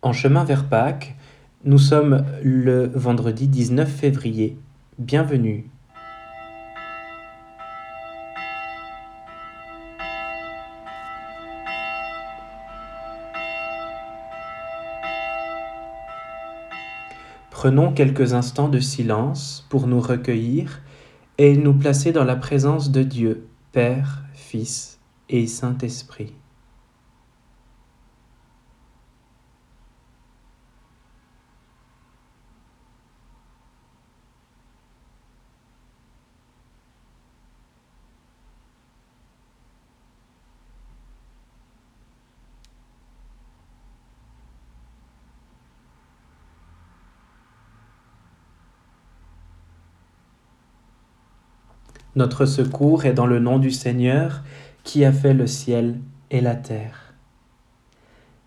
En chemin vers Pâques, nous sommes le vendredi 19 février. Bienvenue. Prenons quelques instants de silence pour nous recueillir et nous placer dans la présence de Dieu, Père, Fils et Saint-Esprit. Notre secours est dans le nom du Seigneur qui a fait le ciel et la terre.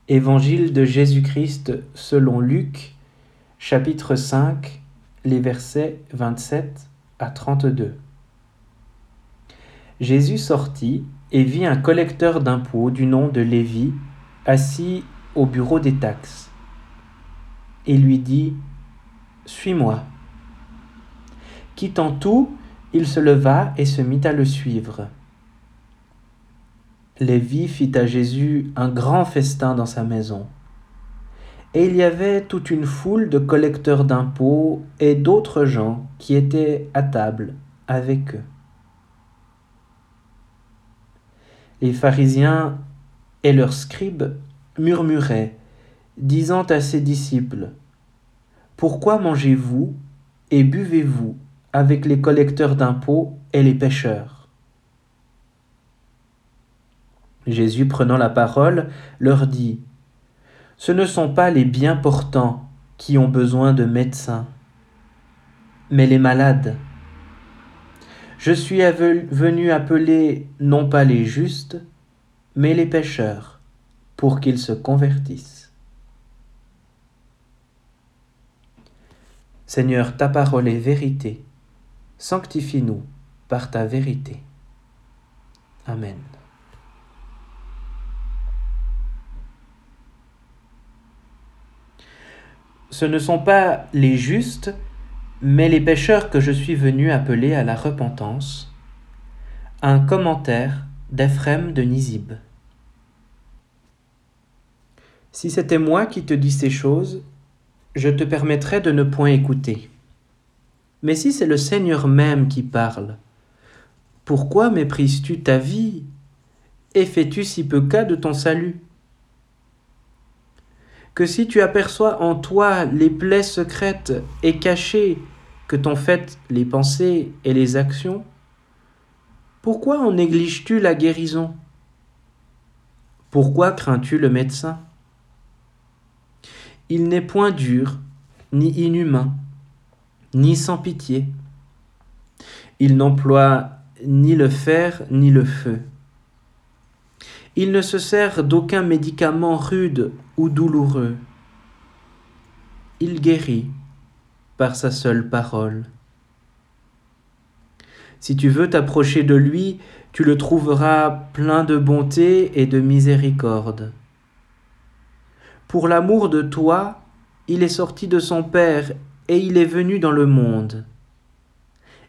Évangile de Jésus-Christ selon Luc, chapitre 5, les versets 27 à 32. Jésus sortit et vit un collecteur d'impôts du nom de Lévi assis au bureau des taxes. Et lui dit, Suis-moi. Quittant tout, il se leva et se mit à le suivre. Lévi fit à Jésus un grand festin dans sa maison. Et il y avait toute une foule de collecteurs d'impôts et d'autres gens qui étaient à table avec eux. Les pharisiens et leurs scribes murmuraient, disant à ses disciples, Pourquoi mangez-vous et buvez-vous? Avec les collecteurs d'impôts et les pêcheurs. Jésus, prenant la parole, leur dit, Ce ne sont pas les bien portants qui ont besoin de médecins, mais les malades. Je suis venu appeler non pas les justes, mais les pécheurs, pour qu'ils se convertissent. Seigneur, ta parole est vérité sanctifie-nous par ta vérité. Amen. Ce ne sont pas les justes, mais les pécheurs que je suis venu appeler à la repentance. Un commentaire d'Ephrem de Nizib. Si c'était moi qui te dis ces choses, je te permettrais de ne point écouter. Mais si c'est le Seigneur même qui parle, pourquoi méprises-tu ta vie et fais-tu si peu cas de ton salut? Que si tu aperçois en toi les plaies secrètes et cachées que t'ont faites les pensées et les actions, pourquoi en négliges-tu la guérison? Pourquoi crains-tu le médecin? Il n'est point dur ni inhumain ni sans pitié. Il n'emploie ni le fer ni le feu. Il ne se sert d'aucun médicament rude ou douloureux. Il guérit par sa seule parole. Si tu veux t'approcher de lui, tu le trouveras plein de bonté et de miséricorde. Pour l'amour de toi, il est sorti de son Père et il est venu dans le monde.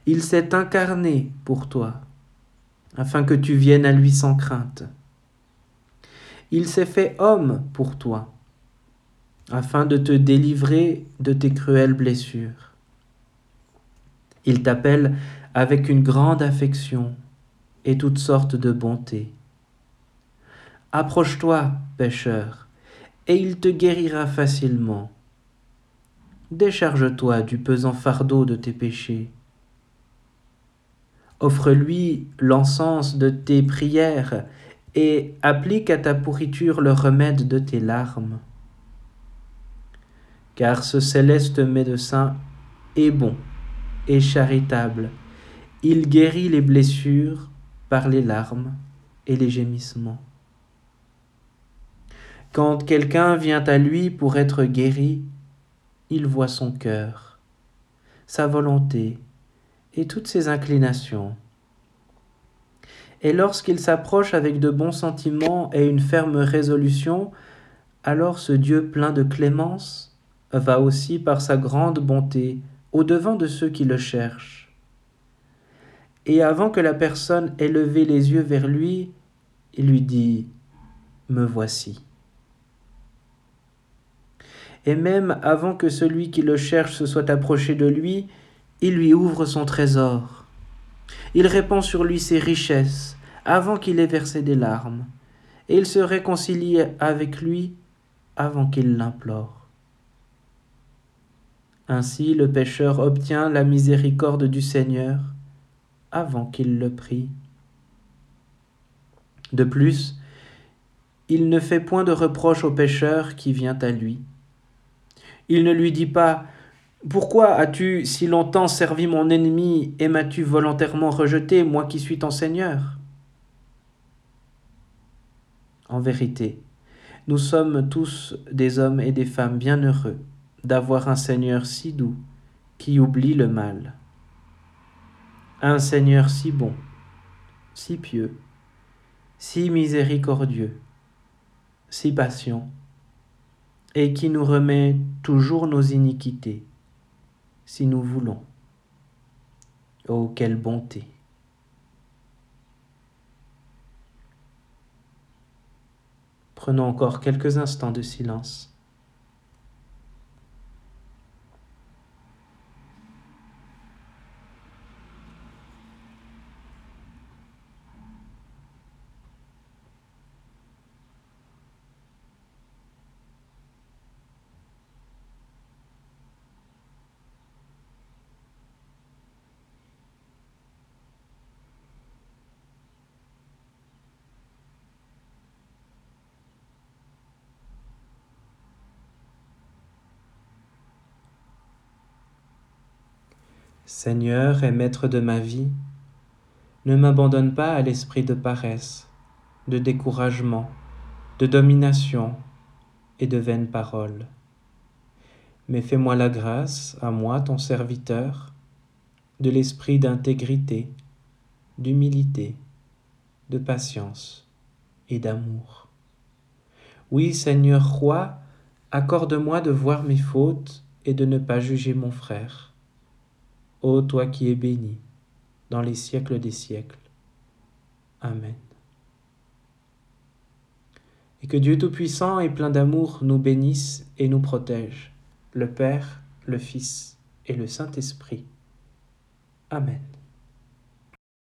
Il s'est incarné pour toi, afin que tu viennes à lui sans crainte. Il s'est fait homme pour toi, afin de te délivrer de tes cruelles blessures. Il t'appelle avec une grande affection et toutes sortes de bonté. Approche-toi, pécheur, et il te guérira facilement décharge-toi du pesant fardeau de tes péchés. Offre-lui l'encens de tes prières et applique à ta pourriture le remède de tes larmes. Car ce céleste médecin est bon et charitable. Il guérit les blessures par les larmes et les gémissements. Quand quelqu'un vient à lui pour être guéri, il voit son cœur, sa volonté et toutes ses inclinations. Et lorsqu'il s'approche avec de bons sentiments et une ferme résolution, alors ce Dieu plein de clémence va aussi par sa grande bonté au-devant de ceux qui le cherchent. Et avant que la personne ait levé les yeux vers lui, il lui dit, Me voici. Et même avant que celui qui le cherche se soit approché de lui, il lui ouvre son trésor. Il répand sur lui ses richesses avant qu'il ait versé des larmes, et il se réconcilie avec lui avant qu'il l'implore. Ainsi le pécheur obtient la miséricorde du Seigneur avant qu'il le prie. De plus, il ne fait point de reproche au pécheur qui vient à lui. Il ne lui dit pas Pourquoi as-tu si longtemps servi mon ennemi et m'as-tu volontairement rejeté, moi qui suis ton Seigneur? En vérité, nous sommes tous des hommes et des femmes bien heureux d'avoir un Seigneur si doux qui oublie le mal. Un Seigneur si bon, si pieux, si miséricordieux, si patient, et qui nous remet toujours nos iniquités, si nous voulons. Oh, quelle bonté Prenons encore quelques instants de silence. Seigneur et Maître de ma vie, ne m'abandonne pas à l'esprit de paresse, de découragement, de domination et de vaines paroles. Mais fais-moi la grâce, à moi ton serviteur, de l'esprit d'intégrité, d'humilité, de patience et d'amour. Oui, Seigneur roi, accorde-moi de voir mes fautes et de ne pas juger mon frère ô toi qui es béni dans les siècles des siècles. Amen. Et que Dieu Tout-Puissant et plein d'amour nous bénisse et nous protège, le Père, le Fils et le Saint-Esprit. Amen.